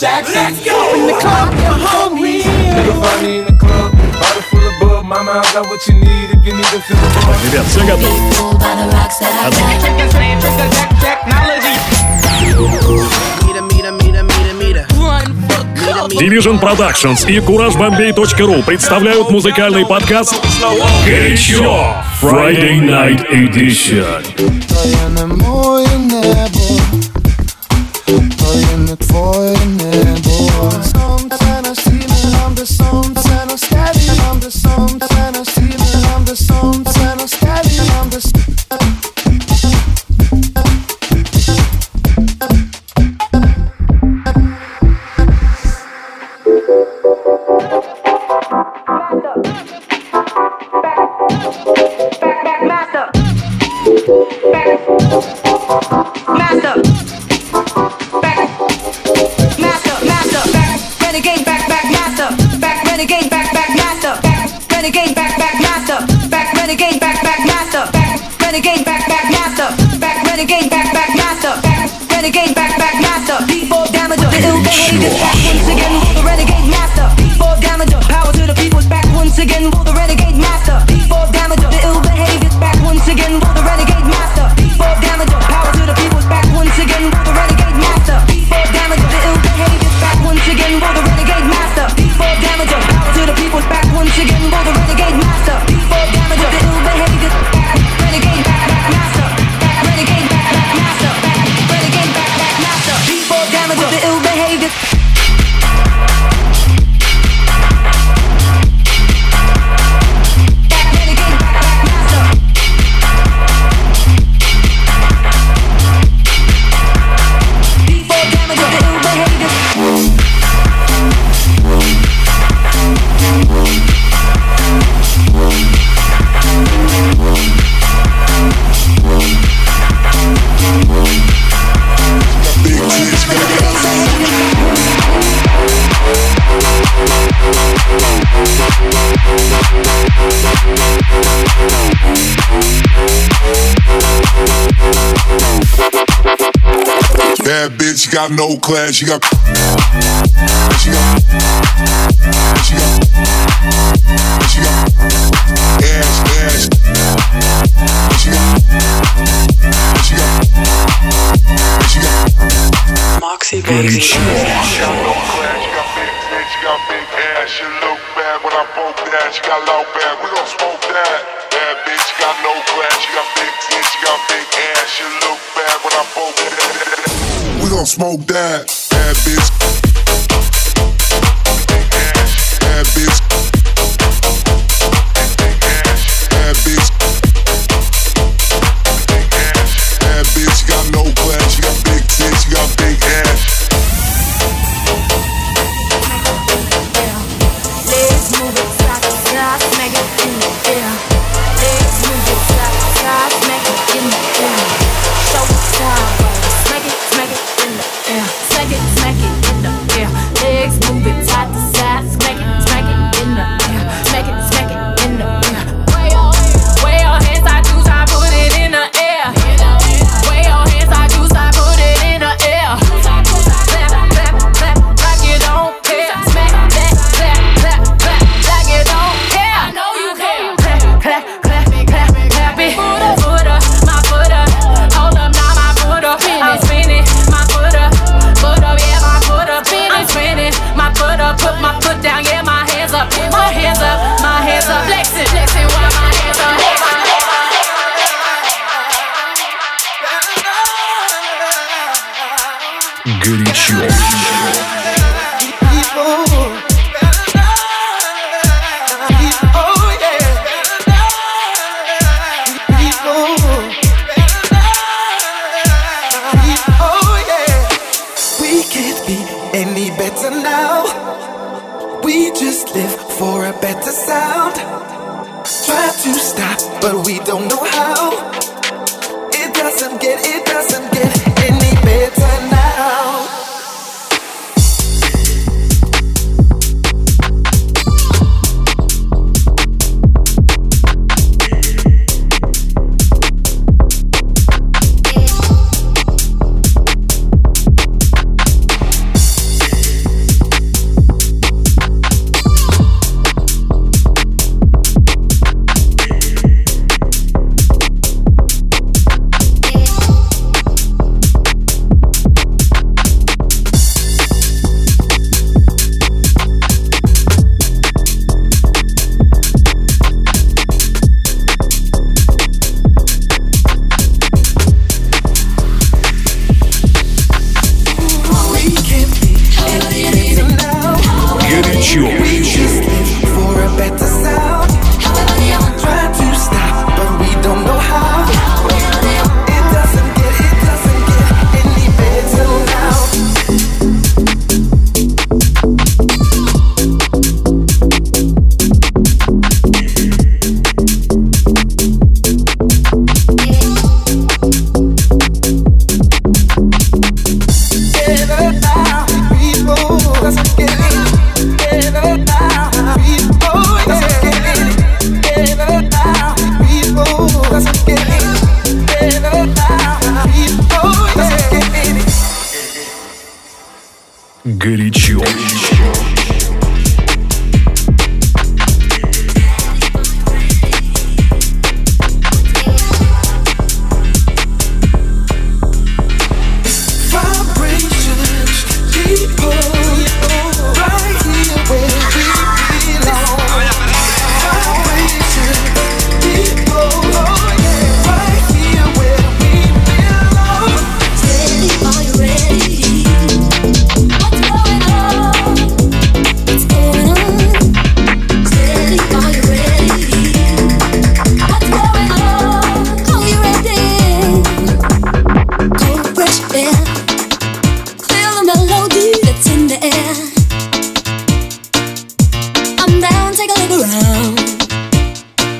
Jackson. In the club, you're hungry. Nigga, find me in the club. Bottle full of bub. My I got what you need if you need to feel the buzz. Ребят, все готовы? Technology. Division Productions и CourageBombay.ru представляют музыкальный подкаст «Горячо» Friday Night Edition. Твоє небо, твоє не твоє небо. got no class, she got. smoke that. That bitch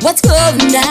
What's going down?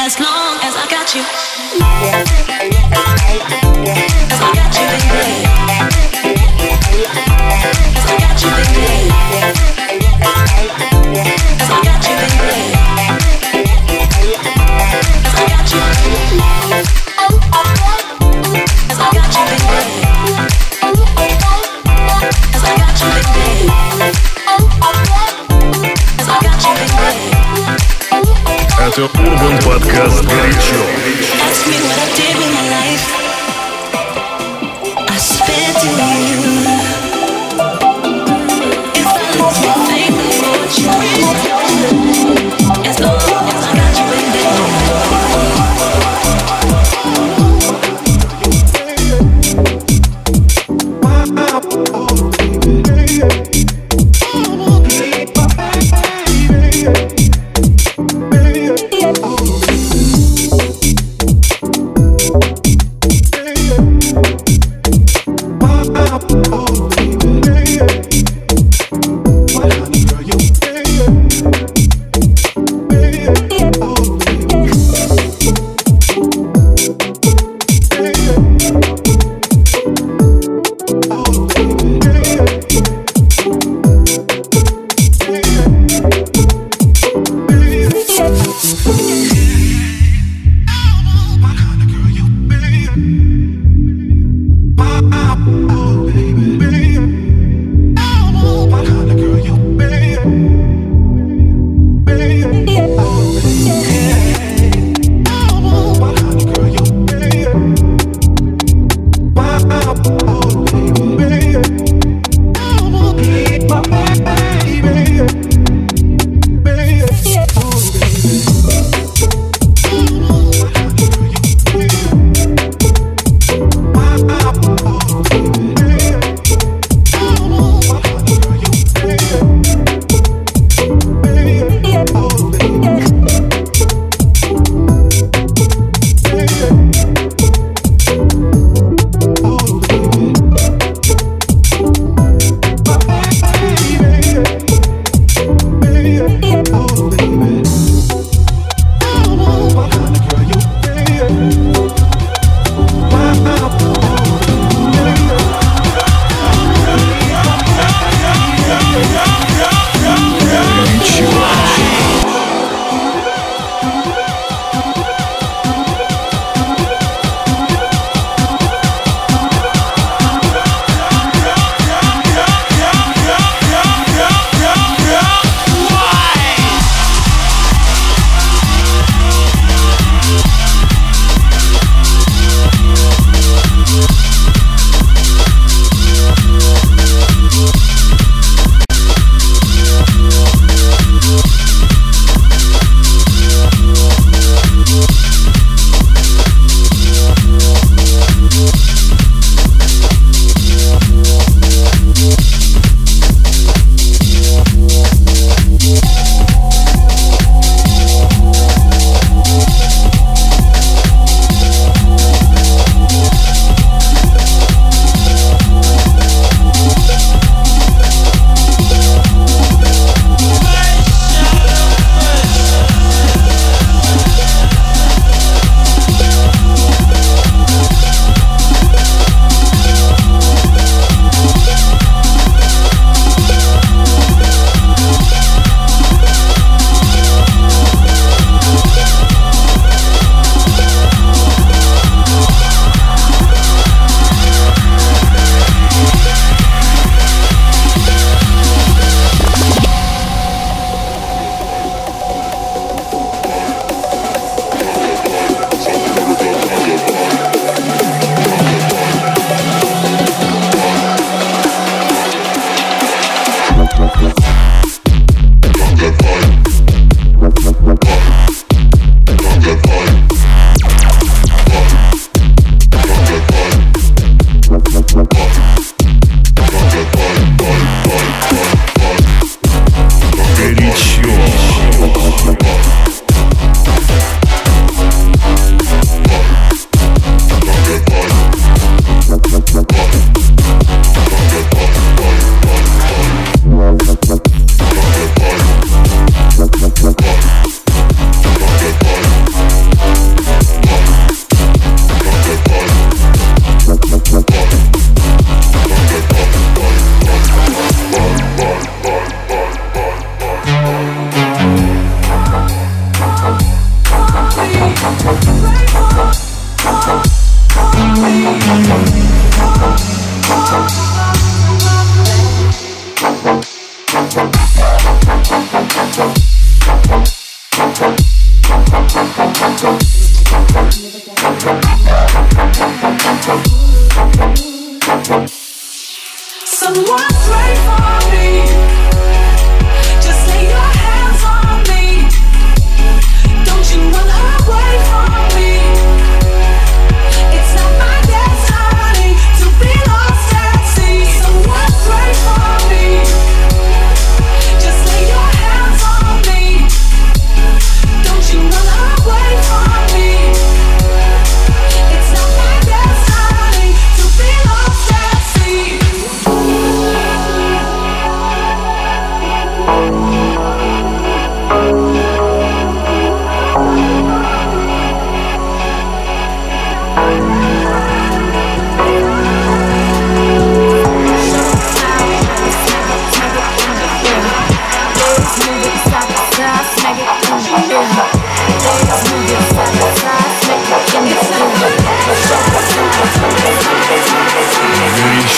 As long as I got you. Подкаст «Горячо».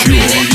I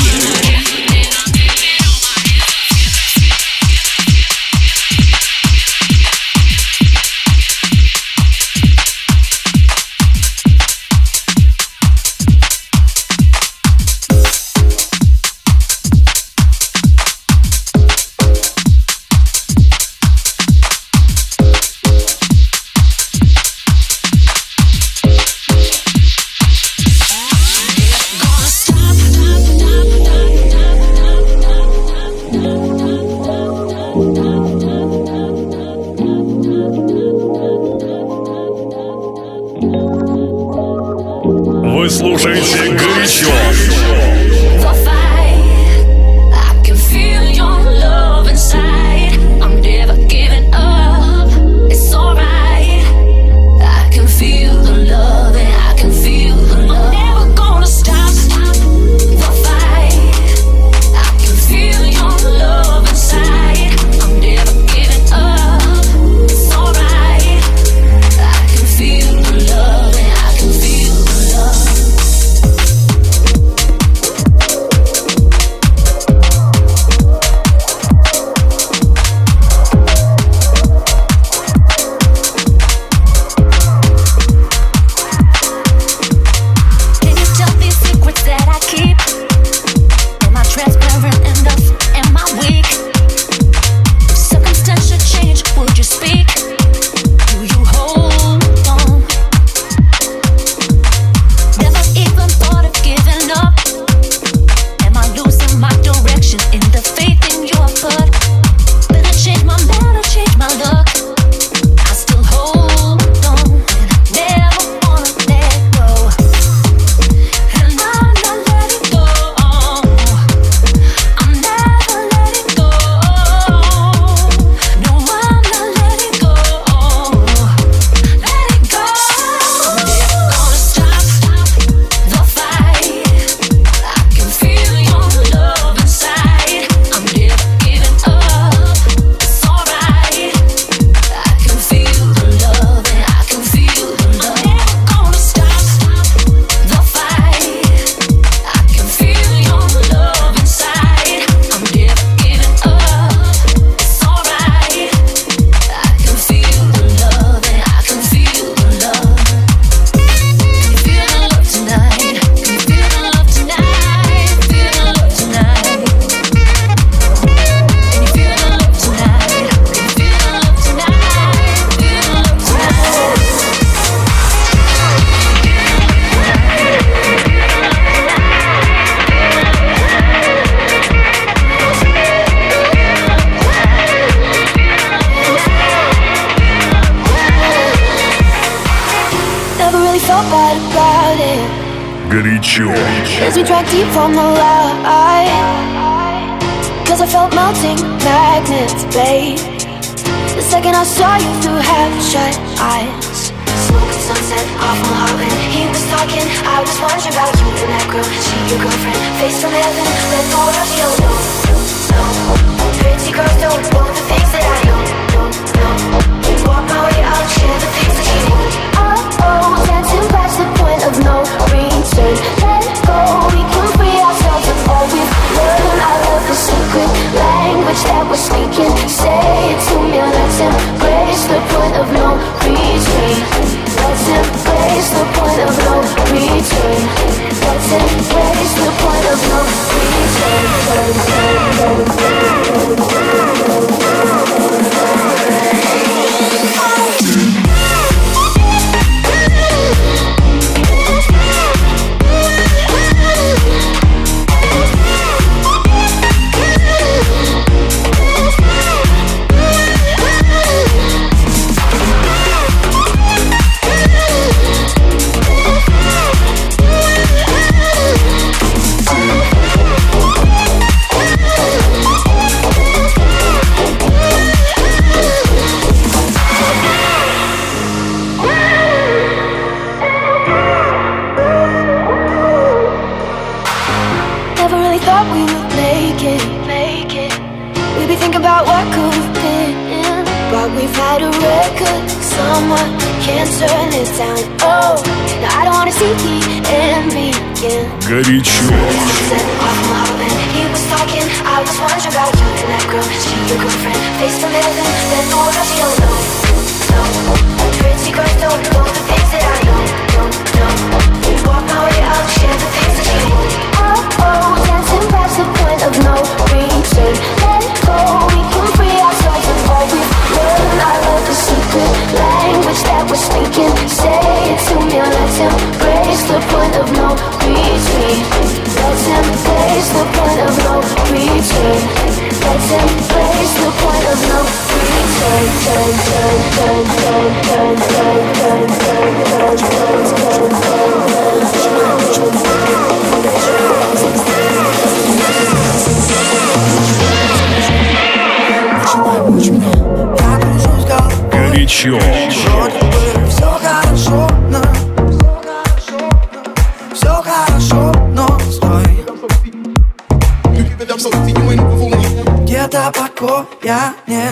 Letting praise the point of no retreat Letting praise the point of no retreat Letting praise the point of no retreat Горячо. 过呀年。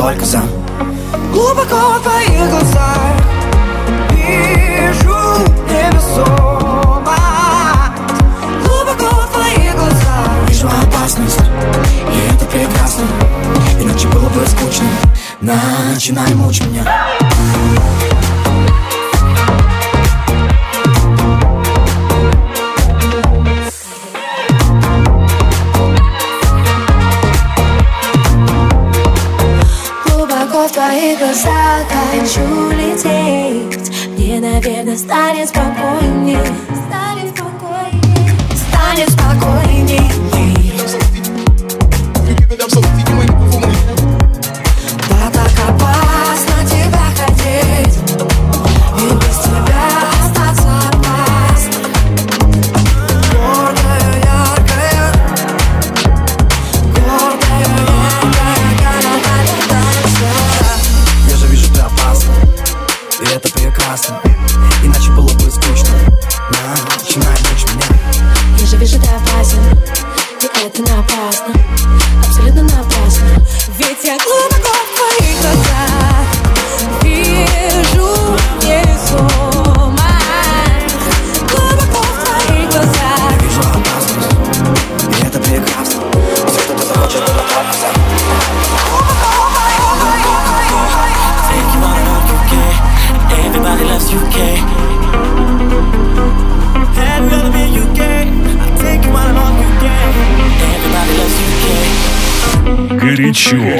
только за. Глубоко в твоих глазах Вижу время сома Глубоко в твоих глазах Вижу опасность, и это прекрасно. Иначе было бы скучно. Начинай мучить меня. твои глаза хочу лететь. Мне, наверное, станет спокойней. Станет спокойней. Станет спокойней. Jewel.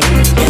Vacation.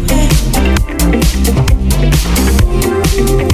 Stay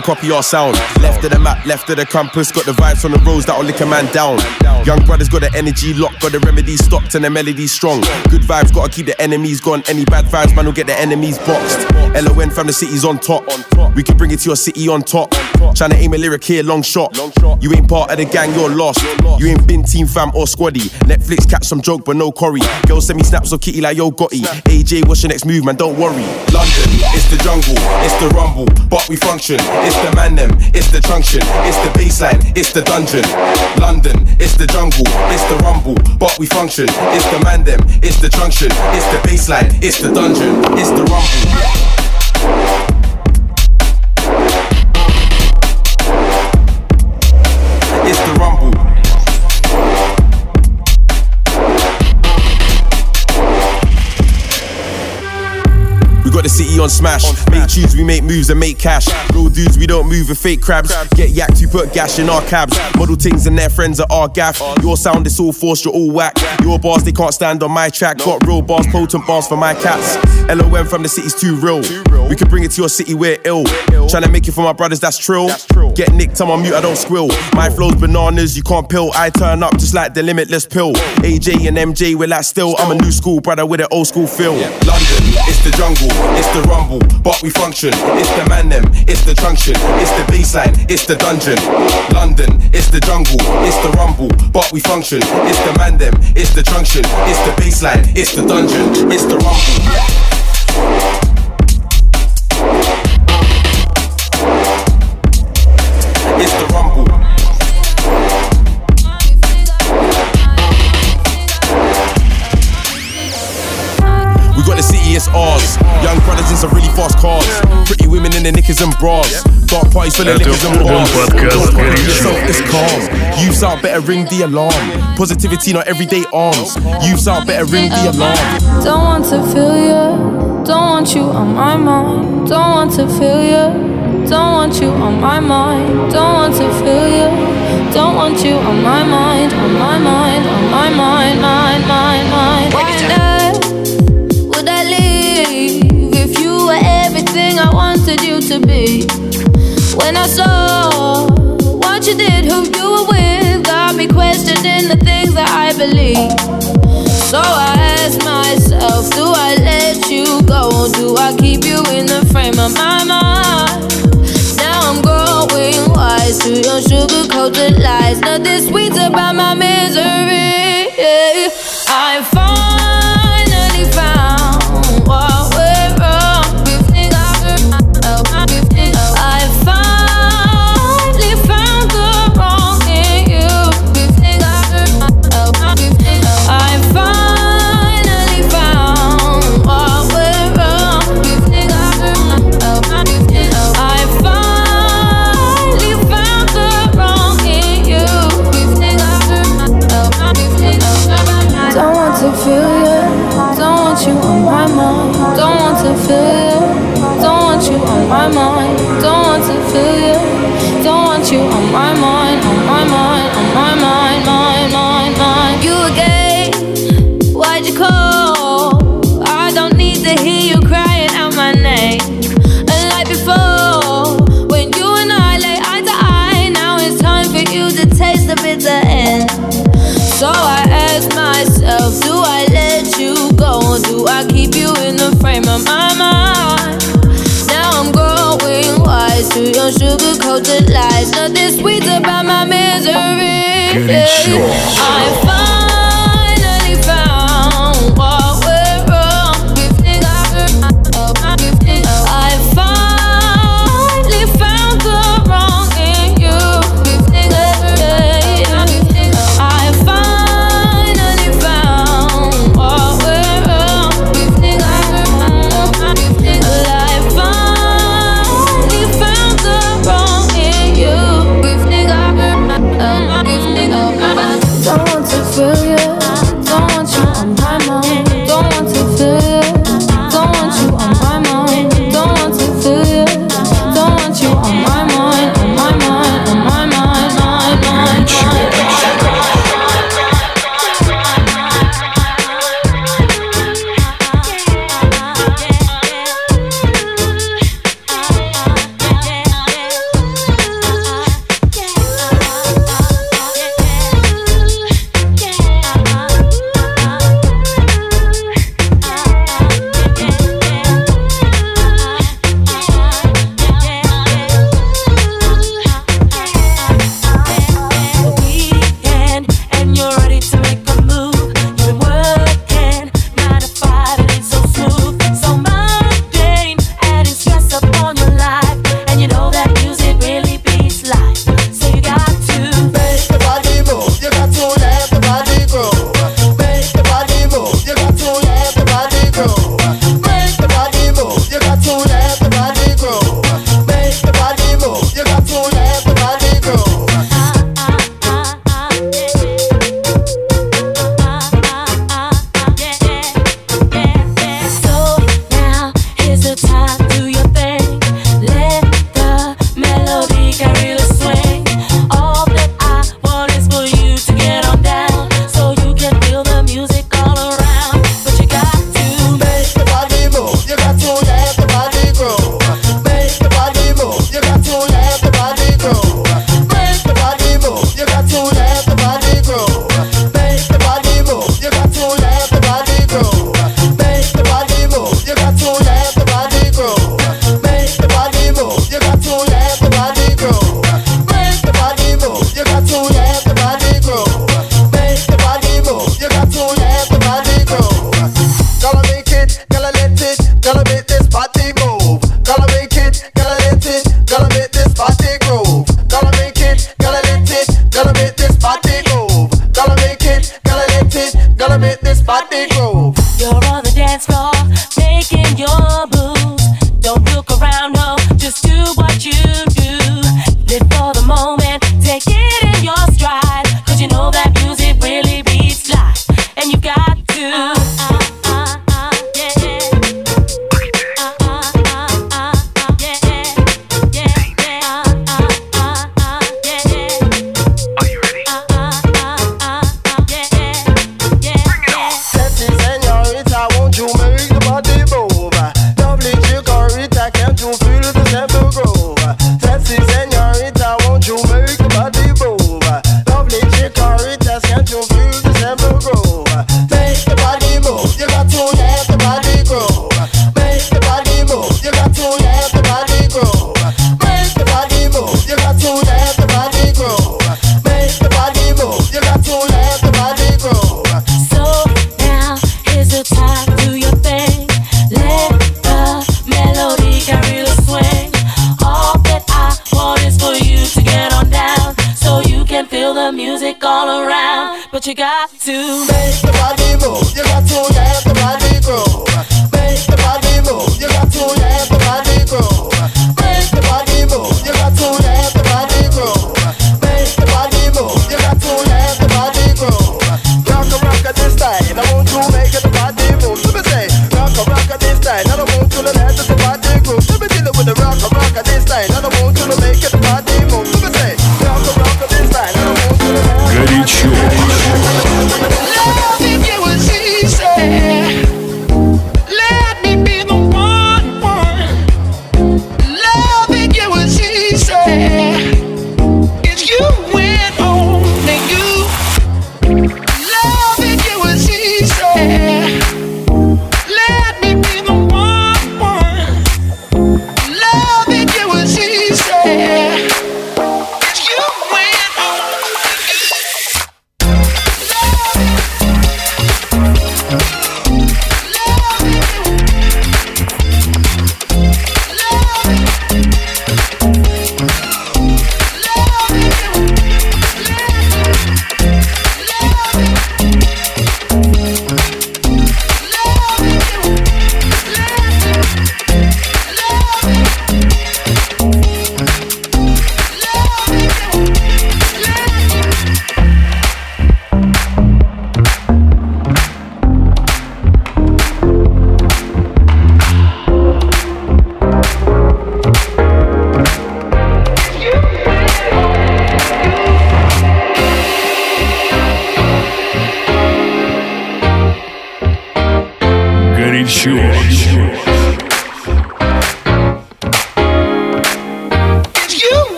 to copy our sound. Left of the map, left of the compass. Got the vibes on the roads that'll lick a man down. Young brothers got the energy locked, got the remedies stocked and the melodies strong. Good vibes, gotta keep the enemies gone. Any bad vibes, man, will get the enemies boxed. LON from the city's on top. We can bring it to your city on top. Tryna aim a lyric here, long shot. You ain't part of the gang, you're lost. You ain't been team fam or squaddy. Netflix catch some joke, but no Corey. Girls send me snaps of Kitty like yo Gotti. AJ, what's your next move, man? Don't worry. London, it's the jungle, it's the rumble, but we function. It's the man them, it's the junction, it's the baseline, it's the dungeon. London, it's the jungle, it's the rumble, but we function. It's the man them, it's the junction, it's the baseline, it's the dungeon, it's the rumble. Got the city on smash. Make tunes, we make moves and make cash. Real dudes, we don't move with fake crabs. Get yacked, we put gash in our cabs. Model things and their friends are our gaff. Your sound is all forced, you're all whack. Your bars, they can't stand on my track. Got real bars, potent bars for my cats. LON from the city's too real. We can bring it to your city, we're ill. Tryna make it for my brothers, that's trill. Get nicked, I'm on mute, I don't squill. My flow's bananas, you can't pill. I turn up just like the limitless pill. AJ and MJ, we're like still. I'm a new school brother with an old school feel. London, it's the jungle, it's the rumble, but we function. It's the man them, it's the junction, it's the baseline, it's the dungeon. London, it's the jungle, it's the rumble, but we function. It's the man them, it's the junction, it's the baseline, it's the dungeon, it's the rumble. Young brothers in some really fast cars. Pretty women in their knickers and bras. Dark parties full of liquors and bars. Yourself, it's calm. Youths out, better ring the alarm. Positivity, not everyday arms. Youths out, better ring the alarm. Don't want to feel you. Don't want you on my mind. Don't want to feel you. Don't want you on my mind. Don't want to feel you. Don't want you on my mind. On my mind. On my mind. mind. To be? When I saw what you did, who you were with, got me questioning the things that I believe. So I ask myself, do I let you go? Do I keep you in the frame of my mind? Now I'm growing wise to your sugar coated lies. Nothing sweet about my misery.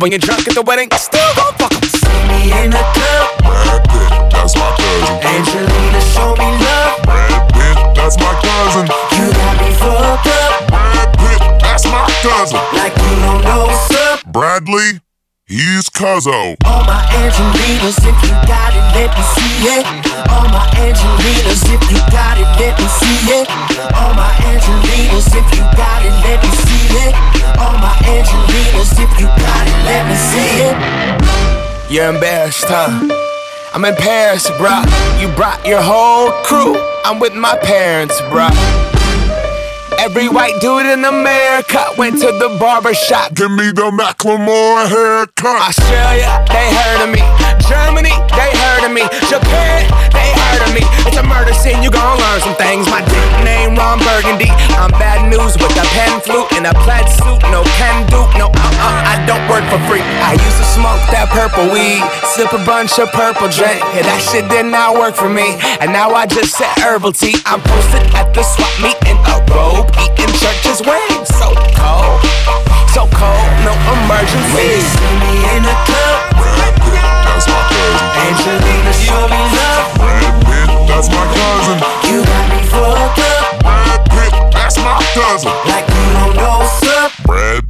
When you're drunk at the wedding, still gon' he's All my Angelinas, if you got it, let me see it. All my Angelinas, if you got it, let me see it. All my Angelinas, if you got it, let me see it. All my Angelinas, if you got it, let me see it. You're embarrassed, huh? I'm in Paris, bruh. You brought your whole crew. I'm with my parents, bruh. Every white dude in America went to the barber shop. Give me the Macklemore haircut. Australia, they heard of me. Germany, they heard of me. Japan, they heard of me. It's a murder scene, you gon' learn some things. My dick name Ron Burgundy. I'm bad news with a pen flute and a plaid suit. No can do, no uh uh. I don't work for free. I used to smoke that purple weed, sip a bunch of purple drink. Yeah, that shit did not work for me. And now I just set herbal tea. I'm posted at the swap meet in a robe, eating church's wings. So cold, so cold, no emergency. When you see me in the club. Angelina, show me love. Brad Pitt, that's my cousin. You got me fucked up. Brad Pitt, that's my cousin. Like you don't know up. Brad,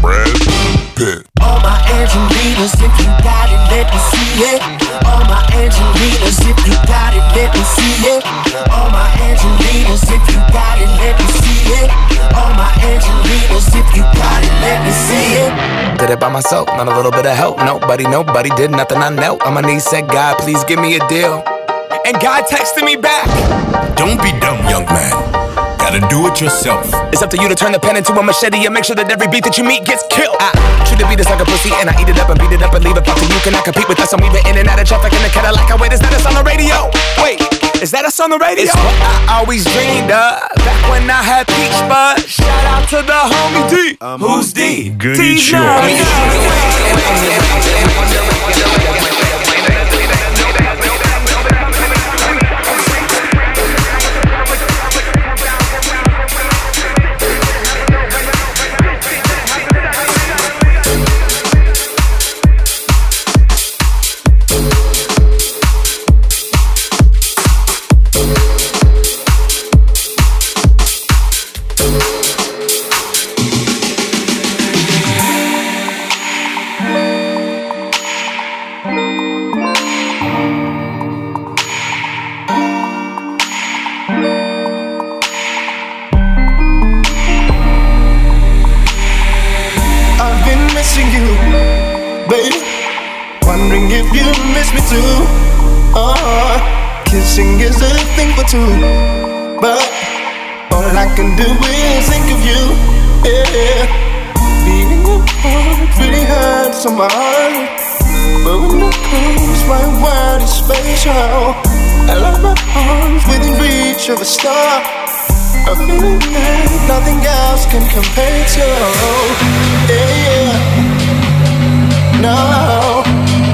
Brad Pitt. All my Angelinas, if you got it, let me see it. All my Angelinas, if you got it, let me see it. All my Angelinas, if you got it, let me see it. All my Angelinas, if you got it, let me see it. Did it by myself, not a little bit of help. Nobody, nobody did nothing. I knelt on my knees, said, God, please give me a deal. And God texted me back. Don't be dumb, young man to do it yourself. It's up to you to turn the pen into a machete and make sure that every beat that you meet gets killed. I treat the beat as like a pussy and I eat it up and beat it up and leave it up to you. Cannot compete with us. I'm even in and out of traffic in the Cadillac. I wait, is that us on the radio? Wait, is that us on the radio? It's what I always dreamed of back when I had peach but Shout out to the homie D. Um, Who's D? Good D. can do is think of you. Yeah, being heart really hurts on my heart. But when it comes, my world is spatial. I love my arms within reach of a star. A feeling that nothing else can compare to. Yeah, yeah. No,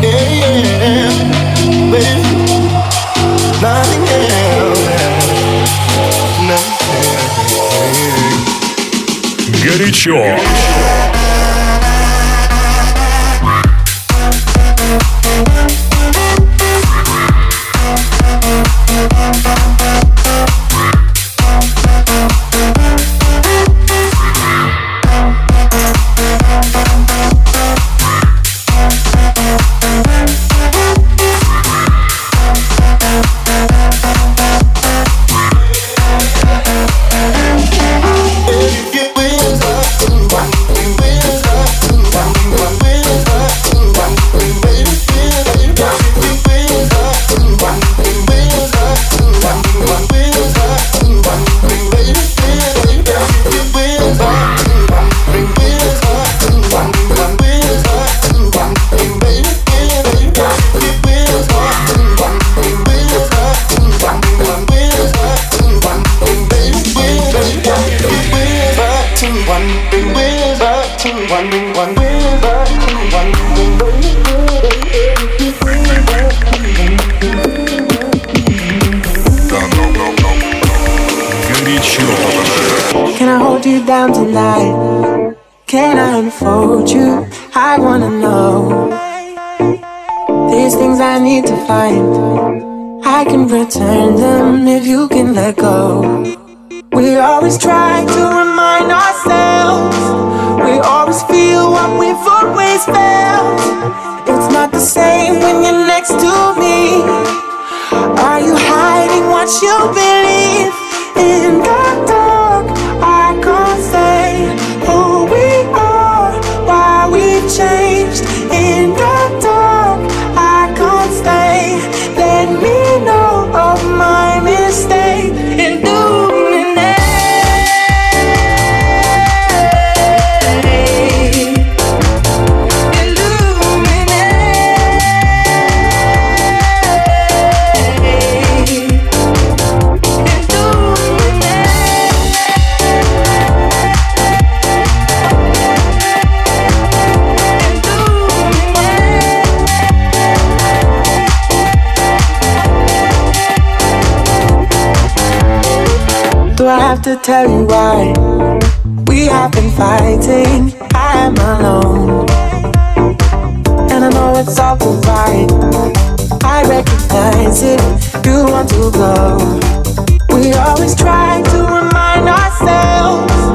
yeah, yeah. Baby, nothing else. горячо. горячо. Can I hold you down tonight? Can I unfold you? I wanna know. These things I need to find. I can return them if you can let go. We always try to remind ourselves. We always feel what we've always felt. It's not the same when you're next to me. Are you hiding what you believe in the to tell you why? We have been fighting. I am alone. And I know it's all right. I recognize it. You want to go. We always try to remind ourselves.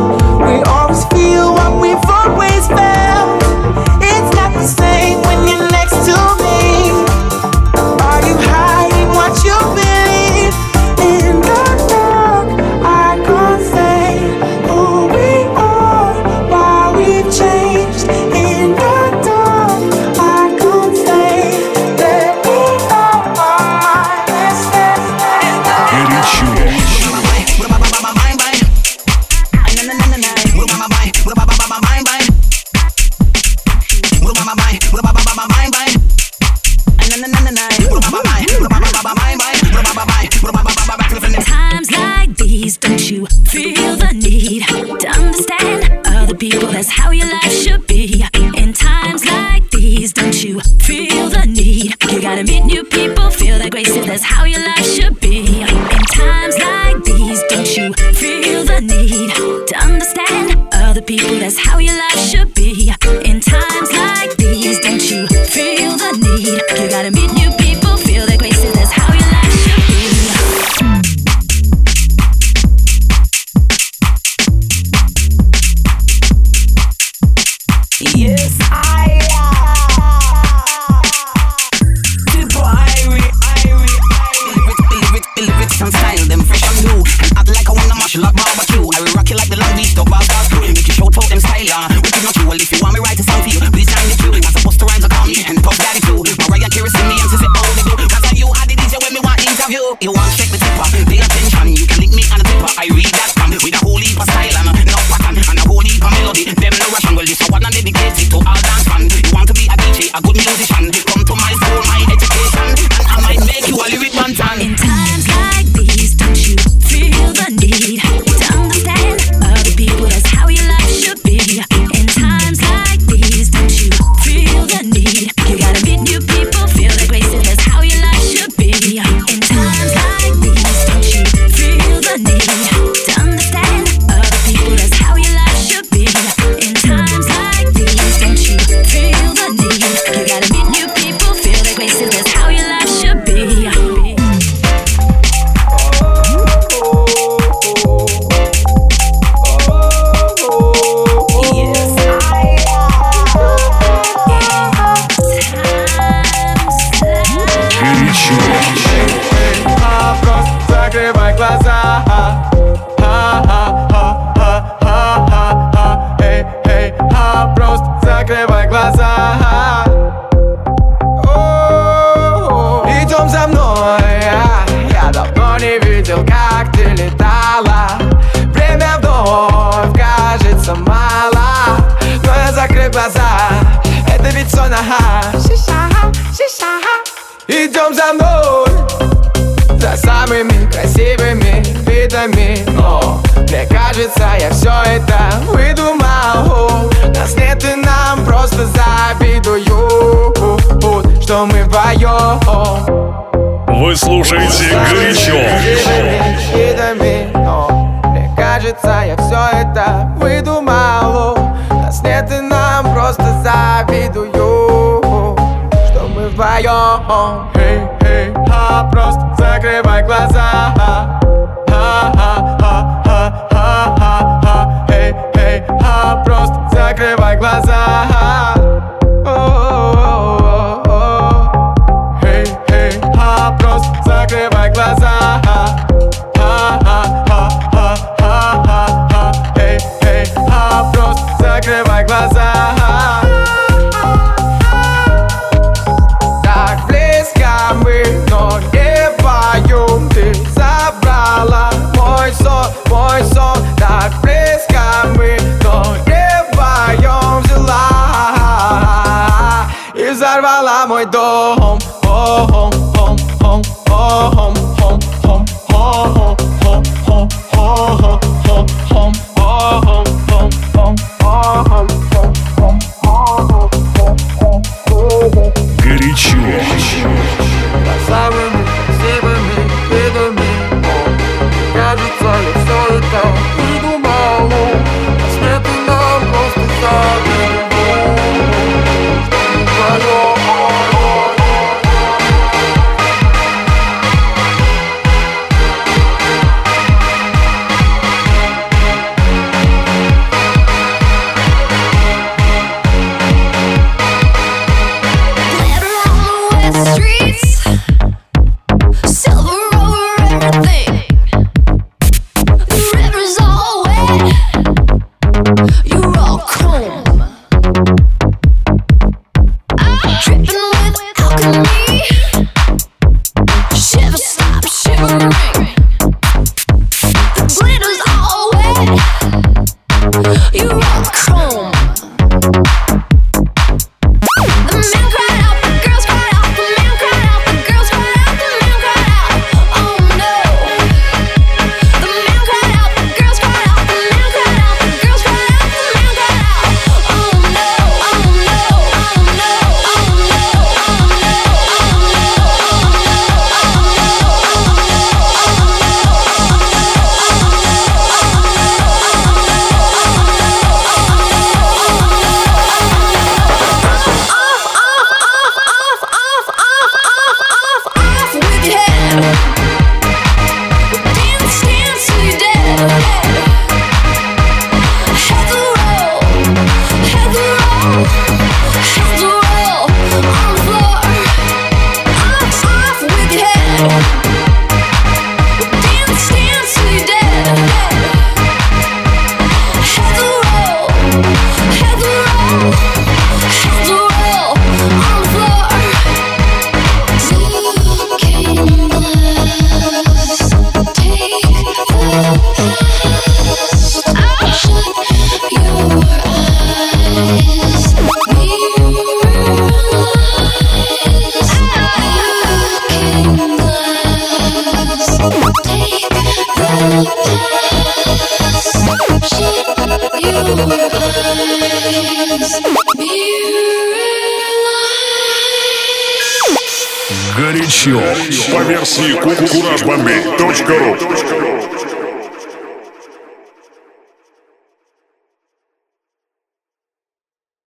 home Hey, hey, ha, просто закрывай глаза.